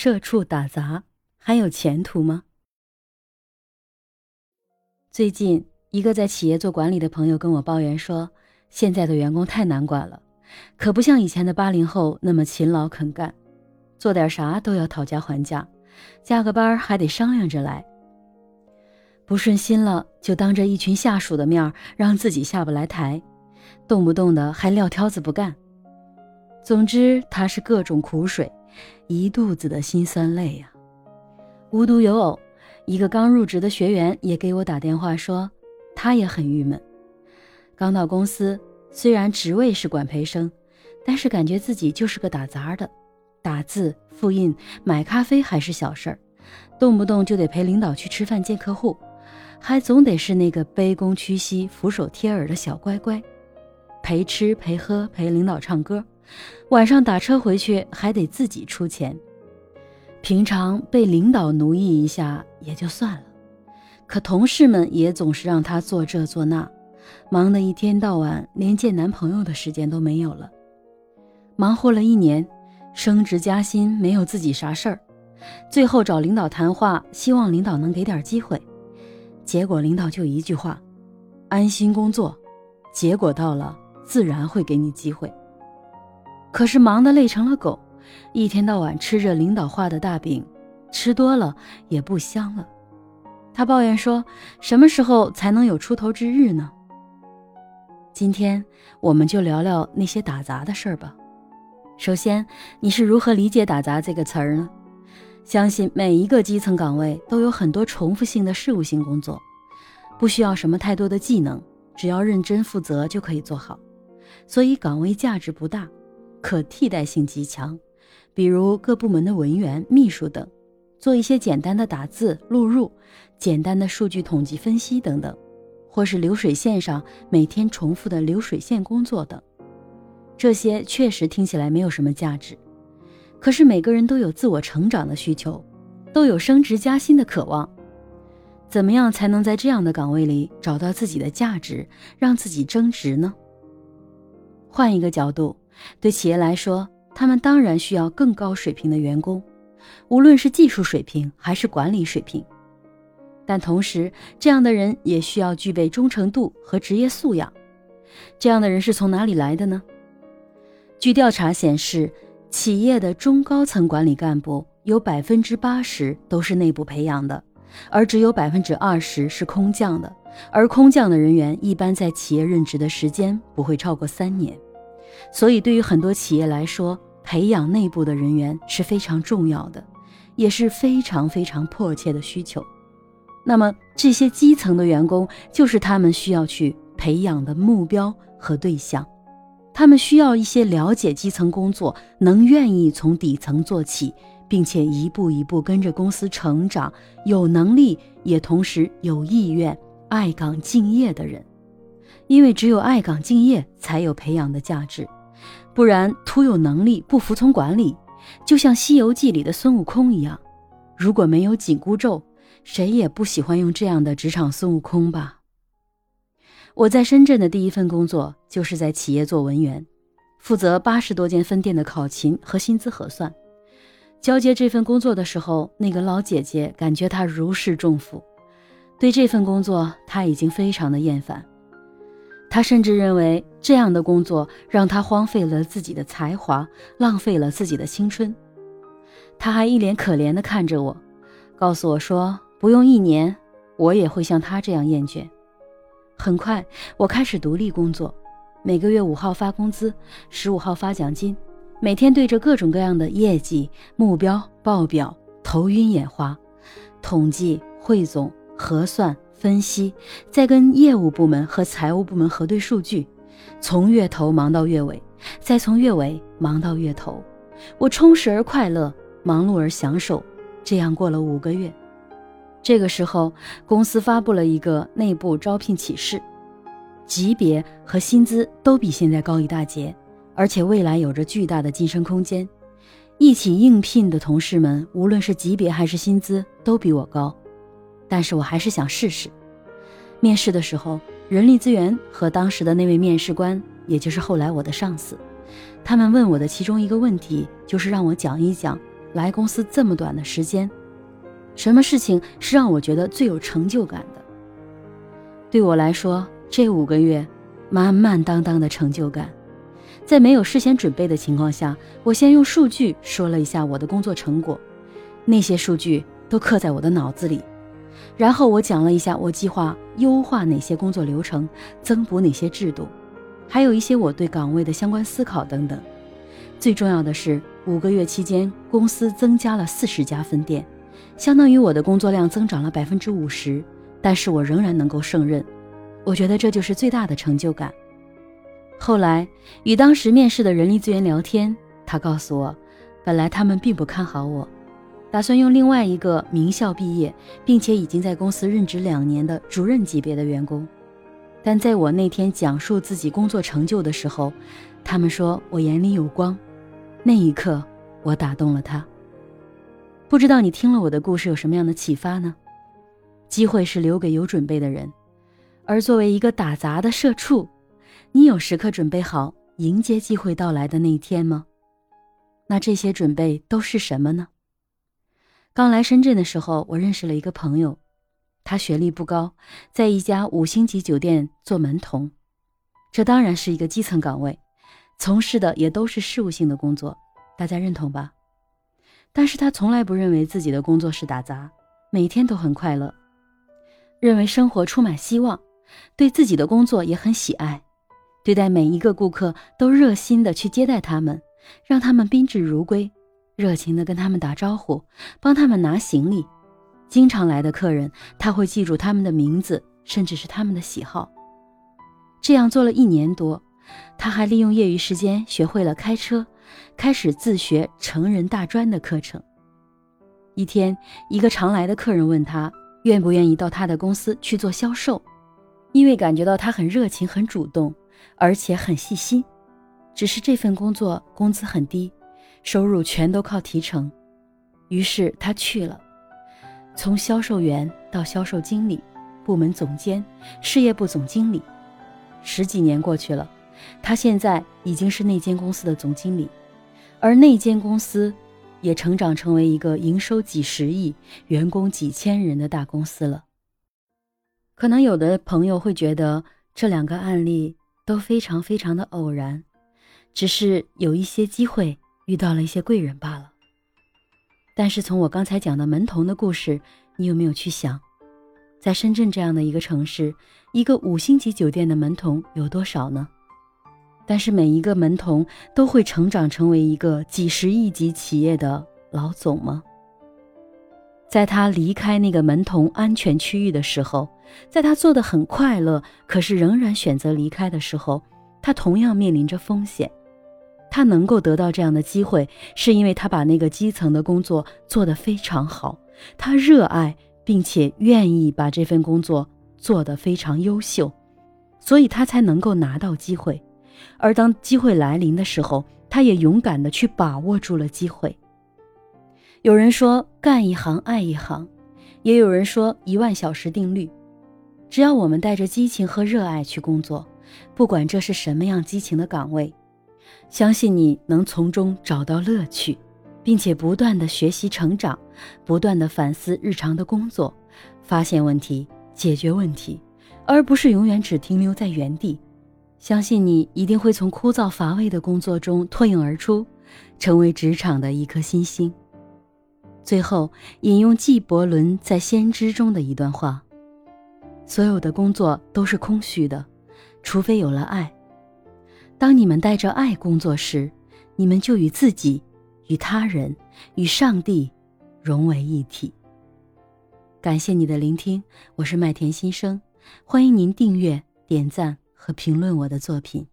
社畜打杂还有前途吗？最近，一个在企业做管理的朋友跟我抱怨说，现在的员工太难管了，可不像以前的八零后那么勤劳肯干，做点啥都要讨价还价，加个班还得商量着来。不顺心了，就当着一群下属的面让自己下不来台，动不动的还撂挑子不干。总之，他是各种苦水。一肚子的辛酸泪呀！无独有偶，一个刚入职的学员也给我打电话说，他也很郁闷。刚到公司，虽然职位是管培生，但是感觉自己就是个打杂的，打字、复印、买咖啡还是小事儿，动不动就得陪领导去吃饭见客户，还总得是那个卑躬屈膝、俯首帖耳的小乖乖，陪吃陪喝陪领导唱歌。晚上打车回去还得自己出钱，平常被领导奴役一下也就算了，可同事们也总是让他做这做那，忙得一天到晚连见男朋友的时间都没有了。忙活了一年，升职加薪没有自己啥事儿，最后找领导谈话，希望领导能给点机会，结果领导就一句话：安心工作，结果到了自然会给你机会。可是忙得累成了狗，一天到晚吃着领导画的大饼，吃多了也不香了。他抱怨说：“什么时候才能有出头之日呢？”今天我们就聊聊那些打杂的事儿吧。首先，你是如何理解“打杂”这个词儿呢？相信每一个基层岗位都有很多重复性的事务性工作，不需要什么太多的技能，只要认真负责就可以做好，所以岗位价值不大。可替代性极强，比如各部门的文员、秘书等，做一些简单的打字、录入、简单的数据统计分析等等，或是流水线上每天重复的流水线工作等。这些确实听起来没有什么价值，可是每个人都有自我成长的需求，都有升职加薪的渴望。怎么样才能在这样的岗位里找到自己的价值，让自己增值呢？换一个角度。对企业来说，他们当然需要更高水平的员工，无论是技术水平还是管理水平。但同时，这样的人也需要具备忠诚度和职业素养。这样的人是从哪里来的呢？据调查显示，企业的中高层管理干部有百分之八十都是内部培养的，而只有百分之二十是空降的。而空降的人员一般在企业任职的时间不会超过三年。所以，对于很多企业来说，培养内部的人员是非常重要的，也是非常非常迫切的需求。那么，这些基层的员工就是他们需要去培养的目标和对象。他们需要一些了解基层工作、能愿意从底层做起，并且一步一步跟着公司成长、有能力也同时有意愿、爱岗敬业的人。因为只有爱岗敬业，才有培养的价值，不然徒有能力不服从管理，就像《西游记》里的孙悟空一样。如果没有紧箍咒，谁也不喜欢用这样的职场孙悟空吧。我在深圳的第一份工作就是在企业做文员，负责八十多间分店的考勤和薪资核算。交接这份工作的时候，那个老姐姐感觉她如释重负，对这份工作她已经非常的厌烦。他甚至认为这样的工作让他荒废了自己的才华，浪费了自己的青春。他还一脸可怜地看着我，告诉我说：“不用一年，我也会像他这样厌倦。”很快，我开始独立工作，每个月五号发工资，十五号发奖金，每天对着各种各样的业绩目标报表头晕眼花，统计汇总核算。分析，再跟业务部门和财务部门核对数据，从月头忙到月尾，再从月尾忙到月头，我充实而快乐，忙碌而享受，这样过了五个月。这个时候，公司发布了一个内部招聘启事，级别和薪资都比现在高一大截，而且未来有着巨大的晋升空间。一起应聘的同事们，无论是级别还是薪资，都比我高。但是我还是想试试。面试的时候，人力资源和当时的那位面试官，也就是后来我的上司，他们问我的其中一个问题，就是让我讲一讲来公司这么短的时间，什么事情是让我觉得最有成就感的？对我来说，这五个月满满当当的成就感。在没有事先准备的情况下，我先用数据说了一下我的工作成果，那些数据都刻在我的脑子里。然后我讲了一下我计划优化哪些工作流程，增补哪些制度，还有一些我对岗位的相关思考等等。最重要的是，五个月期间，公司增加了四十家分店，相当于我的工作量增长了百分之五十。但是我仍然能够胜任，我觉得这就是最大的成就感。后来与当时面试的人力资源聊天，他告诉我，本来他们并不看好我，打算用另外一个名校毕业，并且已经在公司任职两年的主任级别的员工。但在我那天讲述自己工作成就的时候，他们说我眼里有光。那一刻，我打动了他。不知道你听了我的故事有什么样的启发呢？机会是留给有准备的人，而作为一个打杂的社畜。你有时刻准备好迎接机会到来的那一天吗？那这些准备都是什么呢？刚来深圳的时候，我认识了一个朋友，他学历不高，在一家五星级酒店做门童，这当然是一个基层岗位，从事的也都是事务性的工作，大家认同吧？但是他从来不认为自己的工作是打杂，每天都很快乐，认为生活充满希望，对自己的工作也很喜爱。对待每一个顾客都热心的去接待他们，让他们宾至如归，热情的跟他们打招呼，帮他们拿行李。经常来的客人，他会记住他们的名字，甚至是他们的喜好。这样做了一年多，他还利用业余时间学会了开车，开始自学成人大专的课程。一天，一个常来的客人问他愿不愿意到他的公司去做销售，因为感觉到他很热情、很主动。而且很细心，只是这份工作工资很低，收入全都靠提成。于是他去了，从销售员到销售经理、部门总监、事业部总经理，十几年过去了，他现在已经是那间公司的总经理，而那间公司也成长成为一个营收几十亿、员工几千人的大公司了。可能有的朋友会觉得这两个案例。都非常非常的偶然，只是有一些机会遇到了一些贵人罢了。但是从我刚才讲的门童的故事，你有没有去想，在深圳这样的一个城市，一个五星级酒店的门童有多少呢？但是每一个门童都会成长成为一个几十亿级企业的老总吗？在他离开那个门童安全区域的时候，在他做的很快乐，可是仍然选择离开的时候，他同样面临着风险。他能够得到这样的机会，是因为他把那个基层的工作做得非常好，他热爱并且愿意把这份工作做得非常优秀，所以他才能够拿到机会。而当机会来临的时候，他也勇敢地去把握住了机会。有人说干一行爱一行，也有人说一万小时定律。只要我们带着激情和热爱去工作，不管这是什么样激情的岗位，相信你能从中找到乐趣，并且不断的学习成长，不断的反思日常的工作，发现问题，解决问题，而不是永远只停留在原地。相信你一定会从枯燥乏味的工作中脱颖而出，成为职场的一颗新星。最后引用纪伯伦在《先知》中的一段话：“所有的工作都是空虚的，除非有了爱。当你们带着爱工作时，你们就与自己、与他人、与上帝融为一体。”感谢你的聆听，我是麦田新生，欢迎您订阅、点赞和评论我的作品。